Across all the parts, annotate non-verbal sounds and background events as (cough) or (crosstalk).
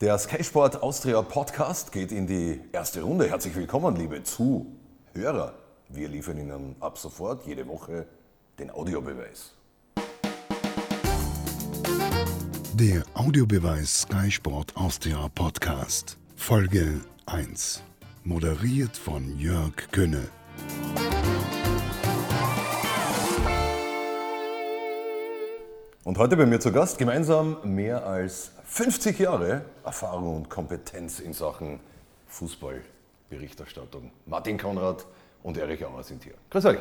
Der Sky Sport Austria Podcast geht in die erste Runde. Herzlich willkommen, liebe Zuhörer. Wir liefern Ihnen ab sofort jede Woche den Audiobeweis. Der Audiobeweis Sky Sport Austria Podcast. Folge 1. Moderiert von Jörg Könne. Und heute bei mir zu Gast gemeinsam mehr als 50 Jahre Erfahrung und Kompetenz in Sachen Fußballberichterstattung. Martin Konrad und Erich Auer sind hier. Grüß euch.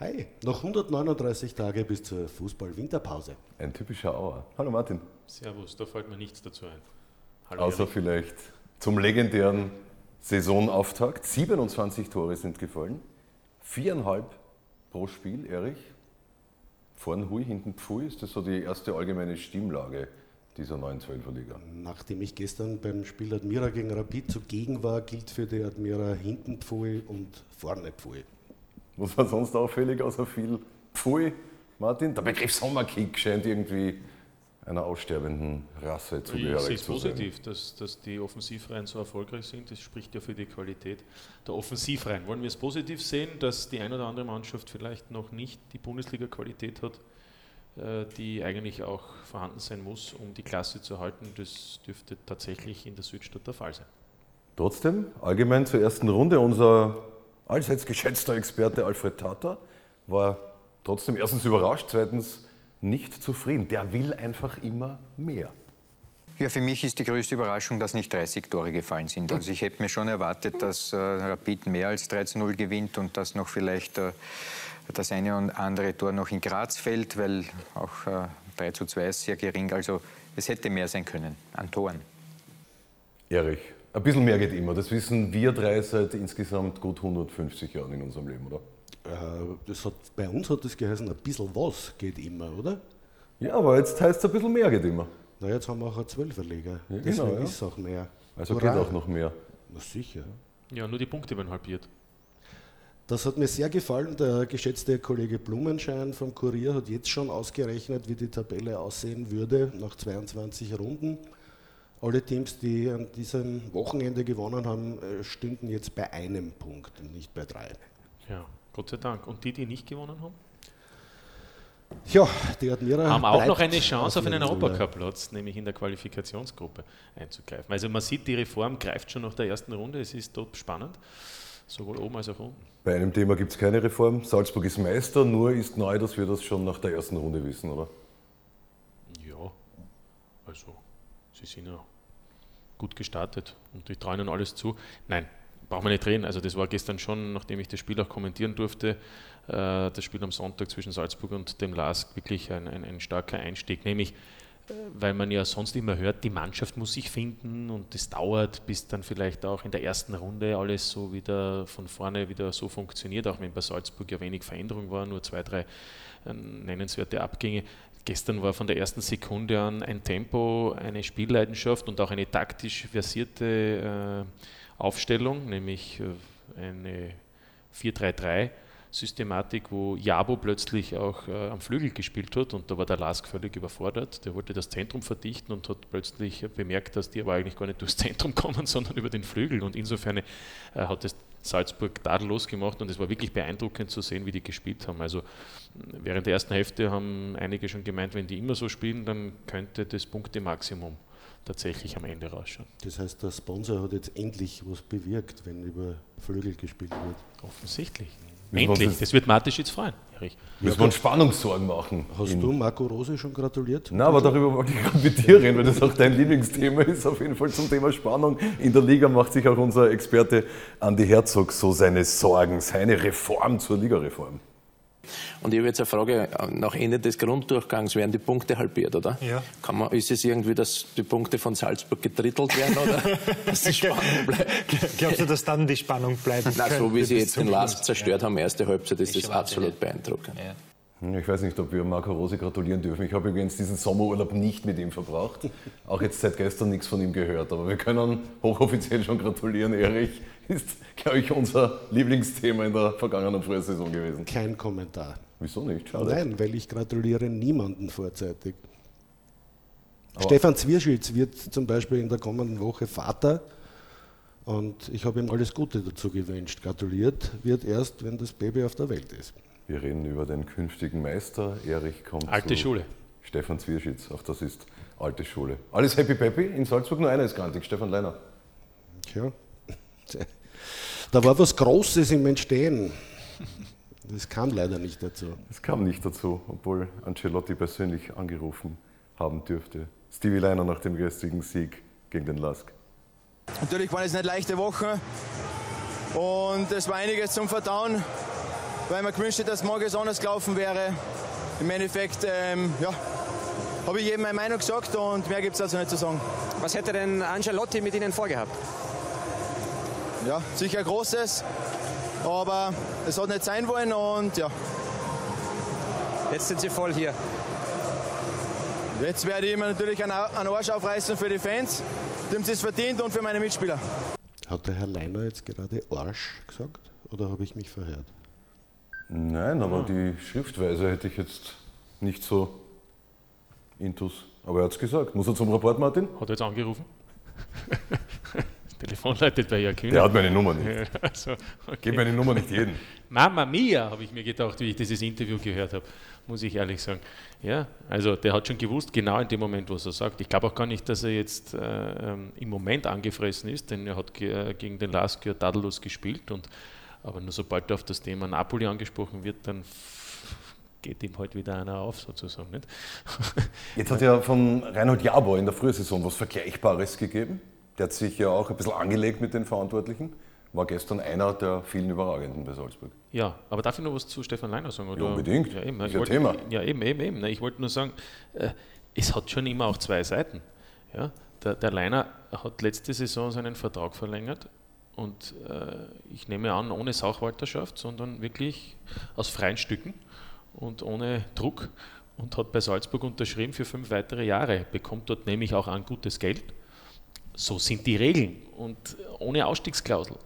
Hi, noch 139 Tage bis zur Fußball-Winterpause. Ein typischer Auer. Hallo Martin. Servus, da fällt mir nichts dazu ein. Hallo Außer Erich. vielleicht zum legendären Saisonauftakt. 27 Tore sind gefallen. Viereinhalb pro Spiel, Erich. Vorn Hui, hinten Pfui, ist das so die erste allgemeine Stimmlage dieser neuen Zwölferliga? Nachdem ich gestern beim Spiel Admira gegen Rapid zugegen war, gilt für die Admira hinten Pfui und vorne Pfui. Was war sonst auffällig außer viel Pfui, Martin? Der Begriff Sommerkick scheint irgendwie einer aussterbenden Rasse zugehörig zu sein. Es ist positiv, dass, dass die Offensivreihen so erfolgreich sind. Das spricht ja für die Qualität der Offensivreihen. Wollen wir es positiv sehen, dass die ein oder andere Mannschaft vielleicht noch nicht die Bundesliga-Qualität hat, die eigentlich auch vorhanden sein muss, um die Klasse zu halten? Das dürfte tatsächlich in der Südstadt der Fall sein. Trotzdem, allgemein zur ersten Runde, unser allseits geschätzter Experte Alfred Tata war trotzdem erstens überrascht, zweitens nicht zufrieden. Der will einfach immer mehr. Ja, für mich ist die größte Überraschung, dass nicht 30 Tore gefallen sind. Also ich hätte mir schon erwartet, dass äh, Rapid mehr als 13-0 gewinnt und dass noch vielleicht äh, das eine und andere Tor noch in Graz fällt, weil auch äh, 3 zu 2 ist sehr gering. Also es hätte mehr sein können an Toren. Erich, ein bisschen mehr geht immer. Das wissen wir drei seit insgesamt gut 150 Jahren in unserem Leben, oder? Äh, das hat, bei uns hat das geheißen, ein bisschen was geht immer, oder? Ja, aber jetzt heißt es ein bisschen mehr geht immer. Na, jetzt haben wir auch eine Zwölferliga. Ja, Deswegen genau, ja. ist es auch mehr. Also Hurra. geht auch noch mehr. Na sicher. Ja, nur die Punkte werden halbiert. Das hat mir sehr gefallen. Der geschätzte Kollege Blumenschein vom Kurier hat jetzt schon ausgerechnet, wie die Tabelle aussehen würde nach 22 Runden. Alle Teams, die an diesem Wochenende gewonnen haben, äh, stünden jetzt bei einem Punkt und nicht bei drei. Ja, Gott sei Dank. Und die, die nicht gewonnen haben? Ja, die Admira haben auch noch eine Chance auf einen Europacup-Platz, nämlich in der Qualifikationsgruppe einzugreifen. Also man sieht, die Reform greift schon nach der ersten Runde. Es ist dort spannend, sowohl oben als auch unten. Bei einem Thema gibt es keine Reform. Salzburg ist Meister, nur ist neu, dass wir das schon nach der ersten Runde wissen, oder? Ja, also sie sind ja gut gestartet und die trauen ihnen alles zu. Nein, brauchen wir nicht reden. Also das war gestern schon, nachdem ich das Spiel auch kommentieren durfte, äh, das Spiel am Sonntag zwischen Salzburg und dem LASK wirklich ein, ein, ein starker Einstieg. Nämlich, äh, weil man ja sonst immer hört, die Mannschaft muss sich finden und es dauert, bis dann vielleicht auch in der ersten Runde alles so wieder von vorne wieder so funktioniert, auch wenn bei Salzburg ja wenig Veränderung war, nur zwei, drei äh, nennenswerte Abgänge. Gestern war von der ersten Sekunde an ein Tempo, eine Spielleidenschaft und auch eine taktisch versierte äh, Aufstellung, nämlich äh, eine 4-3-3. Systematik, wo Jabo plötzlich auch äh, am Flügel gespielt hat und da war der Lask völlig überfordert. Der wollte das Zentrum verdichten und hat plötzlich bemerkt, dass die aber eigentlich gar nicht durchs Zentrum (laughs) kommen, sondern über den Flügel. Und insofern äh, hat es Salzburg tadellos gemacht und es war wirklich beeindruckend zu sehen, wie die gespielt haben. Also während der ersten Hälfte haben einige schon gemeint, wenn die immer so spielen, dann könnte das Punkte-Maximum tatsächlich am Ende rausschauen. Das heißt, der Sponsor hat jetzt endlich was bewirkt, wenn über Flügel gespielt wird. Offensichtlich. Endlich, das wird Matisch jetzt freuen, Erich. Müssen wir uns Spannungssorgen machen. Hast du Marco Rose schon gratuliert? Nein, aber darüber wollte ich gerade mit dir reden, weil das auch dein Lieblingsthema ist, auf jeden Fall zum Thema Spannung. In der Liga macht sich auch unser Experte Andi Herzog so seine Sorgen, seine Reform zur Ligareform. Und ich habe jetzt eine Frage, nach Ende des Grunddurchgangs werden die Punkte halbiert, oder? Ja. Kann man, ist es irgendwie, dass die Punkte von Salzburg gedrittelt werden oder (laughs) dass die Spannung bleibt? Glaubst du, dass dann die Spannung bleibt? Na, so wie sie jetzt den Last zerstört ja. haben, erste Halbzeit, ist das absolut beeindruckend. Ja. Ich weiß nicht, ob wir Marco Rose gratulieren dürfen. Ich habe übrigens diesen Sommerurlaub nicht mit ihm verbracht. Auch jetzt seit gestern nichts von ihm gehört. Aber wir können hochoffiziell schon gratulieren. Erich ist, glaube ich, unser Lieblingsthema in der vergangenen Frühsaison gewesen. Kein Kommentar. Wieso nicht? Schade. Nein, weil ich gratuliere niemanden vorzeitig. Stefan Zwierschitz wird zum Beispiel in der kommenden Woche Vater und ich habe ihm alles Gute dazu gewünscht. Gratuliert wird erst, wenn das Baby auf der Welt ist. Wir reden über den künftigen Meister. Erich kommt Alte zu Schule. Stefan Zwierschitz, auch das ist alte Schule. Alles happy peppy in Salzburg, nur einer ist grantig, Stefan Leiner. Tja, da war was Großes im Entstehen. Das kam leider nicht dazu. Es kam nicht dazu, obwohl Ancelotti persönlich angerufen haben dürfte. Stevie Leiner nach dem gestrigen Sieg gegen den Lask. Natürlich waren es nicht leichte Wochen und es war einiges zum Verdauen, weil man gewünscht hätte, dass morgen es anders gelaufen wäre. Im Endeffekt ähm, ja, habe ich jedem meine Meinung gesagt und mehr gibt es also nicht zu sagen. Was hätte denn Ancelotti mit Ihnen vorgehabt? Ja, sicher Großes, aber es hat nicht sein wollen und ja, Jetzt sind Sie voll hier. jetzt werde ich mir natürlich einen Arsch aufreißen für die Fans, die haben es verdient und für meine Mitspieler. Hat der Herr Leiner jetzt gerade Arsch gesagt oder habe ich mich verhört? Nein, aber die Schriftweise hätte ich jetzt nicht so intus. Aber er hat es gesagt. Muss er zum Rapport, Martin? Hat er jetzt angerufen? (laughs) Telefon leitet bei Jörg Kühner. Der hat meine Nummer nicht. (laughs) Also, okay. Gib meine Nummer nicht jedem. Mama Mia, habe ich mir gedacht, wie ich dieses Interview gehört habe, muss ich ehrlich sagen. Ja, also der hat schon gewusst, genau in dem Moment, was er sagt. Ich glaube auch gar nicht, dass er jetzt äh, ähm, im Moment angefressen ist, denn er hat ge äh, gegen den Lask ja tadellos gespielt. Und, aber nur sobald auf das Thema Napoli angesprochen wird, dann (laughs) geht ihm halt wieder einer auf, sozusagen. Nicht? (laughs) Jetzt hat ja von Reinhold Jabor in der Frühsaison was Vergleichbares gegeben. Der hat sich ja auch ein bisschen angelegt mit den Verantwortlichen. War gestern einer der vielen Überragenden bei Salzburg. Ja, aber darf ich noch was zu Stefan Leiner sagen? Oder? Ja, unbedingt. Ja, eben. Ist Ich ja wollte- Thema. Ja, eben, eben, eben. Ich wollte nur sagen, äh, es hat schon immer auch zwei Seiten. Ja? Der, der Leiner hat letzte Saison seinen Vertrag verlängert und äh, ich nehme an, ohne Sachwalterschaft, sondern wirklich aus freien Stücken und ohne Druck und hat bei Salzburg unterschrieben für fünf weitere Jahre, bekommt dort nämlich auch ein gutes Geld. So sind die Regeln und ohne Ausstiegsklausel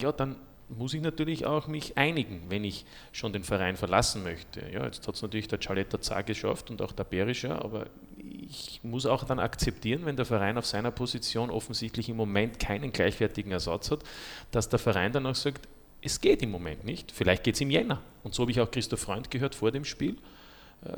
ja, dann muss ich natürlich auch mich einigen, wenn ich schon den Verein verlassen möchte. Ja, jetzt hat es natürlich der Cialetta Zar geschafft und auch der Berischer, aber ich muss auch dann akzeptieren, wenn der Verein auf seiner Position offensichtlich im Moment keinen gleichwertigen Ersatz hat, dass der Verein dann auch sagt, es geht im Moment nicht, vielleicht geht es im Jänner. Und so habe ich auch Christoph Freund gehört vor dem Spiel,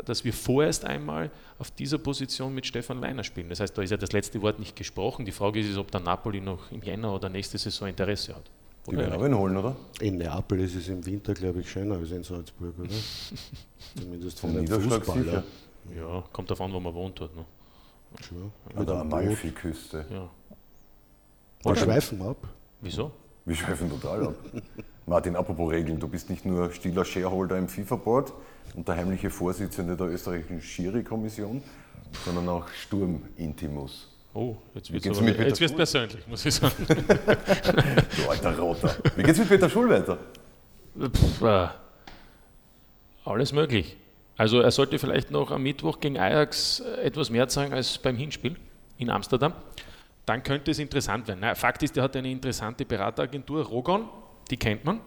dass wir vorerst einmal auf dieser Position mit Stefan Leiner spielen. Das heißt, da ist ja das letzte Wort nicht gesprochen. Die Frage ist, ob der Napoli noch im Jänner oder nächste Saison Interesse hat. Die werden aber ihn holen, oder? In Neapel ist es im Winter, glaube ich, schöner als in Salzburg, oder? (laughs) Zumindest einen Niederschlag Fußballer. Ja, kommt davon, wo man wohnt hat. Ne? Schon. An der. Amalfi-Küste. Ja. Wir schweifen ab. Wieso? Wir schweifen total ab. (laughs) Martin, apropos Regeln, du bist nicht nur stiller Shareholder im FIFA-Board und der heimliche Vorsitzende der österreichischen Schiri-Kommission, sondern auch Sturm-Intimus. Oh, jetzt wird es persönlich, muss ich sagen. (laughs) Du alter Roter. Wie geht's mit Peter Schul weiter? Pff, äh, alles möglich. Also er sollte vielleicht noch am Mittwoch gegen Ajax äh, etwas mehr zeigen als beim Hinspiel in Amsterdam. Dann könnte es interessant werden. Na, Fakt ist, er hat eine interessante Berateragentur, Rogon, die kennt man.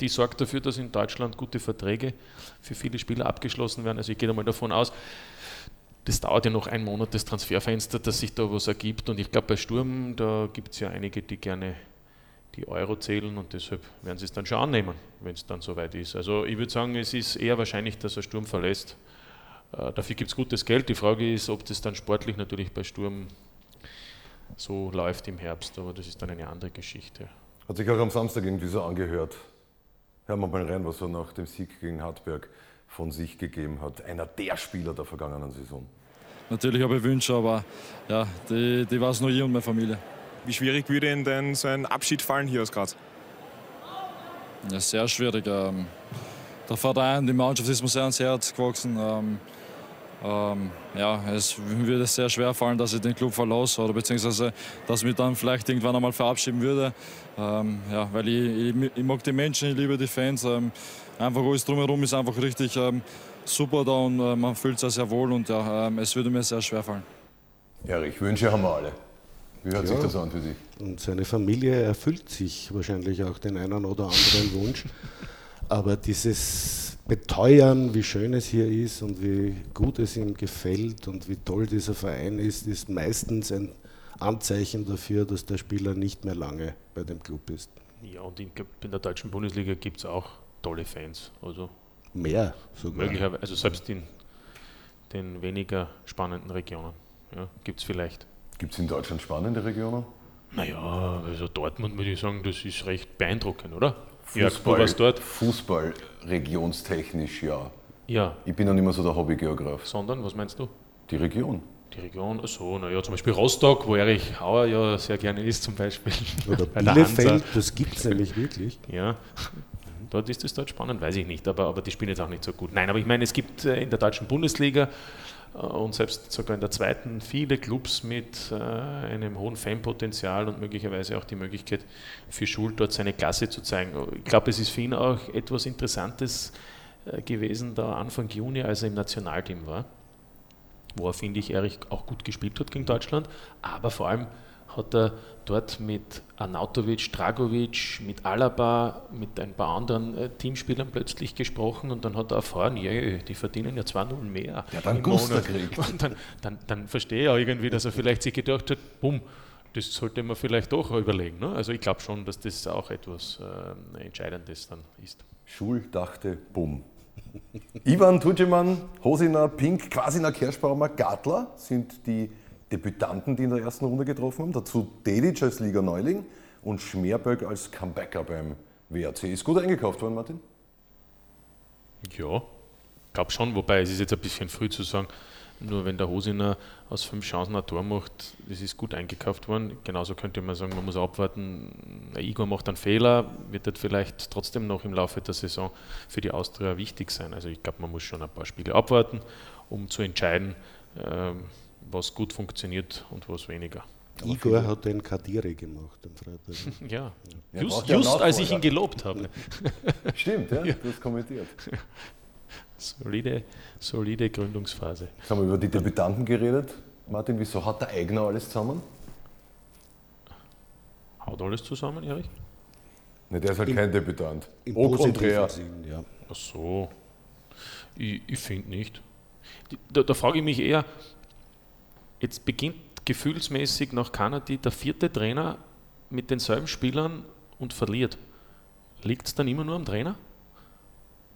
Die sorgt dafür, dass in Deutschland gute Verträge für viele Spieler abgeschlossen werden. Also ich gehe da mal davon aus, das dauert ja noch einen Monat, das Transferfenster, dass sich da was ergibt. Und ich glaube, bei Sturm, da gibt es ja einige, die gerne die Euro zählen und deshalb werden sie es dann schon annehmen, wenn es dann soweit ist. Also ich würde sagen, es ist eher wahrscheinlich, dass er Sturm verlässt. Äh, dafür gibt es gutes Geld. Die Frage ist, ob das dann sportlich natürlich bei Sturm so läuft im Herbst, aber das ist dann eine andere Geschichte. Hat sich auch am Samstag irgendwie so angehört. Hören wir mal rein, was er nach dem Sieg gegen Hartberg von sich gegeben hat. Einer der Spieler der vergangenen Saison. Natürlich habe ich Wünsche, aber ja, die, die weiß nur ich und meine Familie. Wie schwierig würde Ihnen denn so ein Abschied fallen hier aus Graz? Ja, sehr schwierig. Ähm, der Verein, die Mannschaft ist mir sehr ans Herz gewachsen. Ähm, ähm, ja, es würde sehr schwer fallen, dass ich den Club verlasse oder beziehungsweise, dass ich mich dann vielleicht irgendwann einmal verabschieden würde. Ähm, ja, weil ich, ich, ich mag die Menschen, ich liebe die Fans. Ähm, einfach alles drumherum ist einfach richtig ähm, super da und äh, man fühlt sich sehr wohl und ja, ähm, es würde mir sehr schwer fallen. Erich, Wünsche haben wir alle. Wie hört sich Ja. das an für dich? Und seine Familie erfüllt sich wahrscheinlich auch den einen oder anderen Wunsch. (laughs) Aber dieses beteuern, wie schön es hier ist und wie gut es ihm gefällt und wie toll dieser Verein ist, ist meistens ein Anzeichen dafür, dass der Spieler nicht mehr lange bei dem Club ist. Ja, und in, in der deutschen Bundesliga gibt es auch tolle Fans. Also Mehr sogar. möglicherweise, also selbst in den weniger spannenden Regionen ja, gibt es vielleicht. Gibt es in Deutschland spannende Regionen? Naja, also Dortmund würde ich sagen, das ist recht beeindruckend, oder? Jörg, du warst dort. Fußball regionstechnisch ja. Ja, Ich bin ja nicht mehr so der Hobbygeograf. sondern, was meinst du? Die Region. Die Region, also, naja, zum Beispiel Rostock, wo Erich Hauer ja sehr gerne ist, zum Beispiel. Oder (laughs) Bielefeld, das gibt es nämlich wirklich. Ja, dort ist es dort spannend, weiß ich nicht, aber, aber die spielen jetzt auch nicht so gut. Nein, aber ich meine, es gibt äh, in der deutschen Bundesliga und selbst sogar in der zweiten viele Clubs mit äh, einem hohen Fanpotenzial und möglicherweise auch die Möglichkeit für Schul dort seine Klasse zu zeigen. Ich glaube, es ist für ihn auch etwas Interessantes äh, gewesen, da Anfang Juni, als er im Nationalteam war, wo er, finde ich, Erich auch gut gespielt hat gegen Deutschland, aber vor allem hat er dort mit Arnautovic, Dragovic, mit Alaba, mit ein paar anderen äh, Teamspielern plötzlich gesprochen und dann hat er erfahren, ja, die verdienen ja 2-0 mehr. Ja, dann Guster kriegt. Und dann, dann, dann verstehe ich auch irgendwie, dass er vielleicht sich gedacht hat, bumm, das sollte man vielleicht doch überlegen. Ne? Also ich glaube schon, dass das auch etwas äh, Entscheidendes dann ist. Schul dachte, bumm. (laughs) Ivan Tudjeman, Hosina, Pink, Quasina, Kerschbaumer, Gartler sind die Debütanten, die in der ersten Runde getroffen haben. Dazu Dedic als Liga-Neuling und Schmerböck als Comebacker beim WRC. Ist gut eingekauft worden, Martin? Ja, glaube schon, wobei es ist jetzt ein bisschen früh zu sagen, nur wenn der Hosiner aus fünf Chancen ein Tor macht, das ist gut eingekauft worden. Genauso könnte man sagen, man muss abwarten, der Igor macht einen Fehler, wird das vielleicht trotzdem noch im Laufe der Saison für die Austria wichtig sein. Also ich glaube, man muss schon ein paar Spiele abwarten, um zu entscheiden, ähm, was gut funktioniert und was weniger. Igor hat den Kadiri gemacht am Freitag. Ja, Ja, just, ja just als ich ihn gelobt habe. (laughs) Stimmt, ja, du hast kommentiert. Solide, solide Gründungsphase. Jetzt haben wir über die Debütanten geredet. Martin, wieso hat der Eigner alles zusammen? Haut alles zusammen, Erich? Ne, der ist halt Im- kein Debütant. Im Au positiven contraire. Sinn, ja. Ach so. Ich, ich finde nicht. Da, da frage ich mich eher, jetzt beginnt gefühlsmäßig nach Kanadi der vierte Trainer mit denselben Spielern und verliert. Liegt es dann immer nur am Trainer?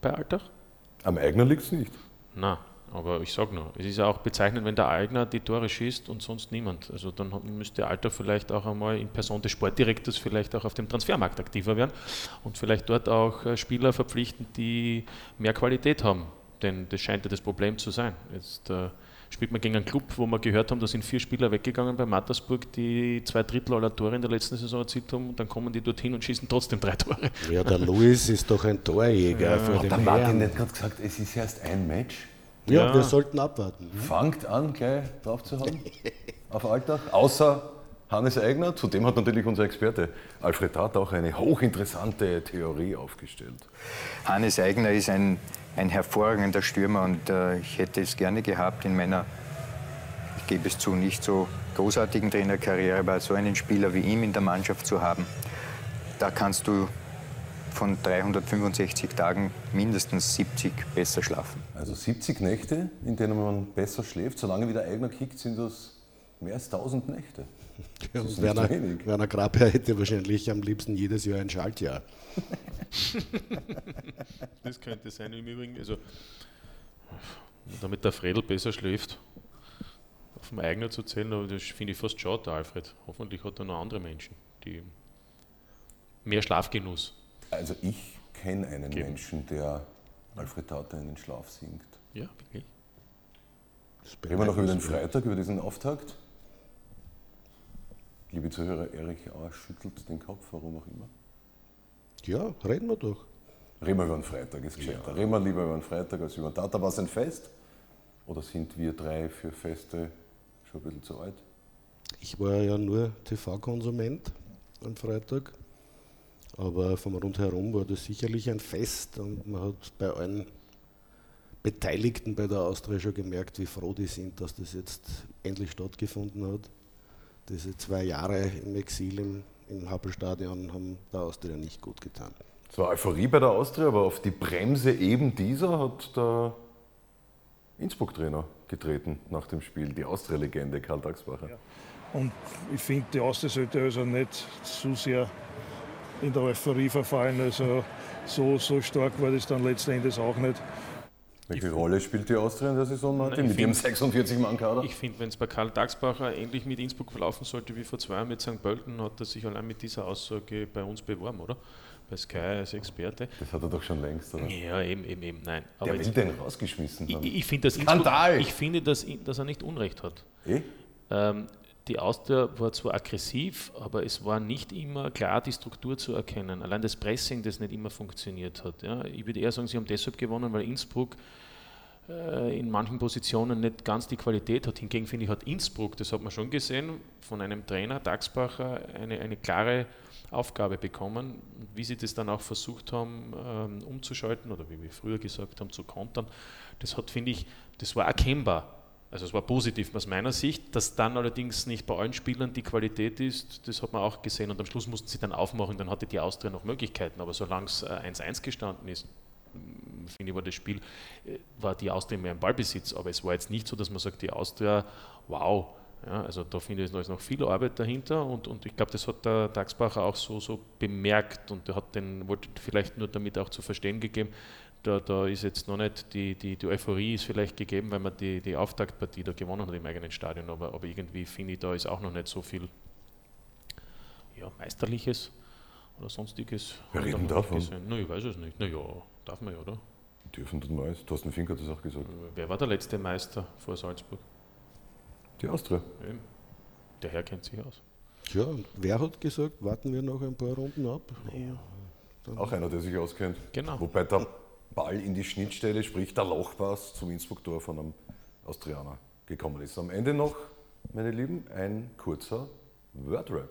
Bei Alltag? Am Eigner liegt es nicht. Na, aber ich sage nur, es ist ja auch bezeichnend, wenn der Eigner die Tore schießt und sonst niemand. Also dann müsste Alter vielleicht auch einmal in Person des Sportdirektors vielleicht auch auf dem Transfermarkt aktiver werden und vielleicht dort auch äh, Spieler verpflichten, die mehr Qualität haben. Denn das scheint ja das Problem zu sein. Jetzt äh, spielt man gegen einen Club, wo wir gehört haben, da sind vier Spieler weggegangen bei Mattersburg, die zwei Drittel aller Tore in der letzten Saison erzielt haben und dann kommen die dorthin und schießen trotzdem drei Tore. Ja, der Luis ist doch ein Torjäger vor Hat der Martin Herrn. nicht gerade gesagt, es ist erst ein Match? Ja, Ja. wir sollten abwarten. Fangt an, gleich drauf zu hauen auf Alltag. Außer Hannes Eigner, zudem hat natürlich unser Experte Alfred Tat auch eine hochinteressante Theorie aufgestellt. Hannes Eigner ist ein, ein hervorragender Stürmer und äh, ich hätte es gerne gehabt in meiner, ich gebe es zu, nicht so großartigen Trainerkarriere, aber so einen Spieler wie ihm in der Mannschaft zu haben, da kannst du von 365 Tagen mindestens 70 besser schlafen. Also 70 Nächte, in denen man besser schläft, solange wie der Eigner kickt, sind das mehr als 1000 Nächte. (laughs) Ja, und Werner. Werner Grabherr hätte wahrscheinlich am liebsten jedes Jahr ein Schaltjahr. (laughs) Das könnte sein im Übrigen. Also, damit der Fredel besser schläft, auf dem Eigner zu zählen, aber das finde ich fast schade, Alfred. Hoffentlich hat er noch andere Menschen, die mehr Schlafgenuss. Also ich kenne einen Geben. Menschen, der Alfred Tata in den Schlaf singt. Ja, wirklich. Reden wir noch über den Freitag, über diesen Auftakt. Liebe Zuhörer, Erich Auer schüttelt den Kopf, warum auch immer. Ja, reden wir doch. Reden wir über den Freitag, ist gescheiter. Reden wir lieber über den Freitag als über den Tata. War es ein Fest? Oder sind wir drei für Feste schon ein bisschen zu alt? Ich war ja nur TV-Konsument am Freitag, aber vom Rundherum war das sicherlich ein Fest und man hat bei allen Beteiligten bei der Austria schon gemerkt, wie froh die sind, dass das jetzt endlich stattgefunden hat. Diese zwei Jahre im Exil im, im Happelstadion haben der Austria nicht gut getan. Es war Euphorie bei der Austria, aber auf die Bremse eben dieser hat der Innsbruck-Trainer getreten nach dem Spiel, die Austria-Legende Karl Dagsbacher. Ja. Und ich finde, die Austria sollte also nicht zu sehr in der Euphorie verfallen. Also so, so stark war das dann letzten Endes auch nicht. Welche Rolle spielt die Austria in der Saison, Martin, Nein, mit ihrem 46-Mann-Kader? Ich finde, wenn es bei Karl Dagsbacher ähnlich mit Innsbruck verlaufen sollte wie vor zwei Jahren mit St. Pölten, hat er sich allein mit dieser Aussage bei uns beworben, oder? Bei Sky als Experte. Das hat er doch schon längst, oder? Ja, eben, eben, eben, nein. Aber Der will den rausgeschmissen haben. Ich, ich, find, dass Skandal! ich finde, dass, dass er nicht Unrecht hat. Eh? Ähm, die Austria war zwar aggressiv, aber es war nicht immer klar die Struktur zu erkennen. Allein das Pressing, das nicht immer funktioniert hat. Ja. Ich würde eher sagen, sie haben deshalb gewonnen, weil Innsbruck äh, in manchen Positionen nicht ganz die Qualität hat. Hingegen finde ich, hat Innsbruck, das hat man schon gesehen, von einem Trainer, Dagsbacher, eine, eine klare Aufgabe bekommen. Wie sie das dann auch versucht haben ähm, umzuschalten oder wie wir früher gesagt haben, zu kontern, das hat, finde ich, das war erkennbar also es war positiv aus meiner Sicht, dass dann allerdings nicht bei allen Spielern die Qualität ist, das hat man auch gesehen. Und am Schluss mussten sie dann aufmachen, dann hatte die Austria noch Möglichkeiten, aber solange es 1-1 gestanden ist, mm, finde ich, war das Spiel, äh, war die Austria mehr im Ballbesitz, aber es war jetzt nicht so, dass man sagt, die Austria, wow, ja, also da finde ich, ist noch viel Arbeit dahinter. Und, und ich glaube, das hat der Dagsbacher auch so, so bemerkt. Und er hat den, wollte vielleicht nur damit auch zu verstehen gegeben, da, da ist jetzt noch nicht, die, die, die Euphorie ist vielleicht gegeben, weil man die, die Auftaktpartie da gewonnen hat im eigenen Stadion, aber, aber irgendwie finde ich, da ist auch noch nicht so viel ja, Meisterliches oder sonstiges. Wir reden davon. Na, ich weiß es nicht. Naja, darf man ja, oder? Dürfen tun wir es. Thorsten Fink hat das auch gesagt. Wer war der letzte Meister vor Salzburg? Die Austria. Eben. Der Herr kennt sich aus. Ja, und wer hat gesagt, warten wir noch ein paar Runden ab? Ja. Auch einer, der sich auskennt. Genau. Wobei der Ball in die Schnittstelle, sprich der Lochpass zum Innsbruck-Tor von einem Austrianer gekommen ist. Am Ende noch, meine Lieben, ein kurzer Wordrap.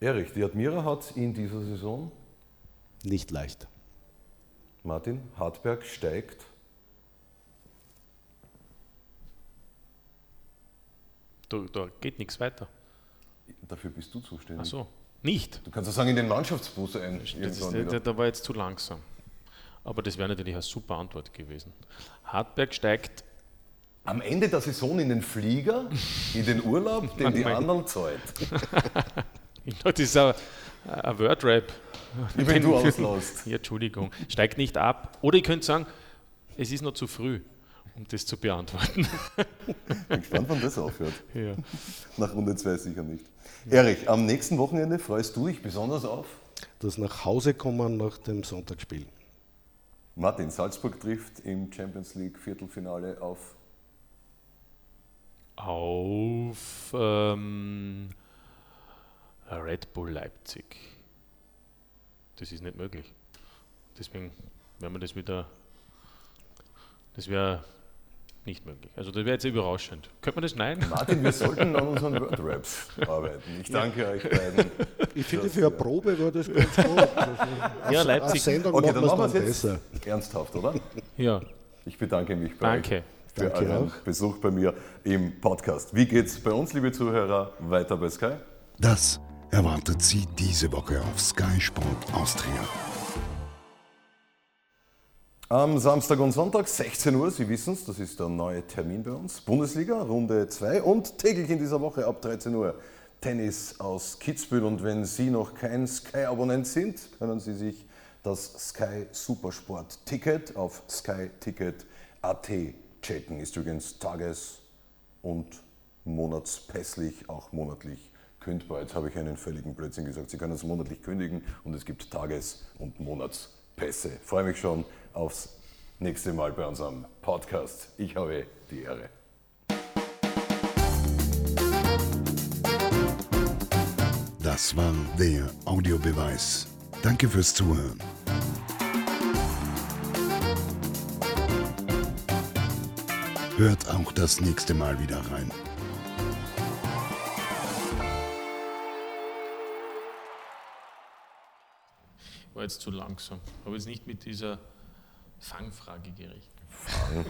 Erich, die Admira hat in dieser Saison nicht leicht. Martin, Hartberg steigt. Da, da geht nichts weiter. Dafür bist du zuständig. Ach so, nicht. Du kannst ja sagen, in den Mannschaftsbus ein. Da, war jetzt zu langsam. Aber das wäre natürlich eine super Antwort gewesen. Hartberg steigt. Am Ende der Saison in den Flieger, in den Urlaub, den die anderen zahlt. (laughs) das ist ein, ein Wordrap. Wenn du auslässt. Ja, Entschuldigung. Steigt nicht ab. Oder ihr könnt sagen, es ist noch zu früh um das zu beantworten. Bin gespannt, wann das aufhört. Ja. Nach Runde 2 sicher nicht. Erich, am nächsten Wochenende freust du dich besonders auf? Das nach Hause kommen nach dem Sonntagsspiel. Martin, Salzburg trifft im Champions League Viertelfinale auf? Auf ähm, Red Bull Leipzig. Das ist nicht möglich. Deswegen werden wir das wieder. Das wäre nicht möglich. Also das wäre jetzt überraschend. Könnte man das schneiden? Martin, wir (laughs) sollten an unseren Wordraps arbeiten. Ich danke ja. euch beiden. Ich finde, für eine Probe war das ganz gut. (laughs) ja, Leipzig. Sendung okay, dann machen wir es jetzt besser. ernsthaft, oder? Ja. Ich bedanke mich bei danke. euch für danke euren auch. Besuch bei mir im Podcast. Wie geht's bei uns, liebe Zuhörer, weiter bei Sky? Das erwartet Sie diese Woche auf Sky Sport Austria. Am Samstag und Sonntag, 16 Uhr, Sie wissen es, das ist der neue Termin bei uns. Bundesliga, Runde 2 und täglich in dieser Woche ab 13 Uhr Tennis aus Kitzbühel. Und wenn Sie noch kein Sky-Abonnent sind, können Sie sich das Sky Supersport Ticket auf skyticket.at checken. Ist übrigens tages- und monatspässlich, auch monatlich kündbar. Jetzt habe ich einen völligen Blödsinn gesagt. Sie können es monatlich kündigen und es gibt Tages- und Monatspässe. Ich freue mich schon aufs nächste Mal bei unserem Podcast. Ich habe die Ehre. Das war der Audiobeweis. Danke fürs Zuhören. Hört auch das nächste Mal wieder rein. Jetzt zu langsam. Habe jetzt nicht mit dieser Fangfrage gerichtet. Fang.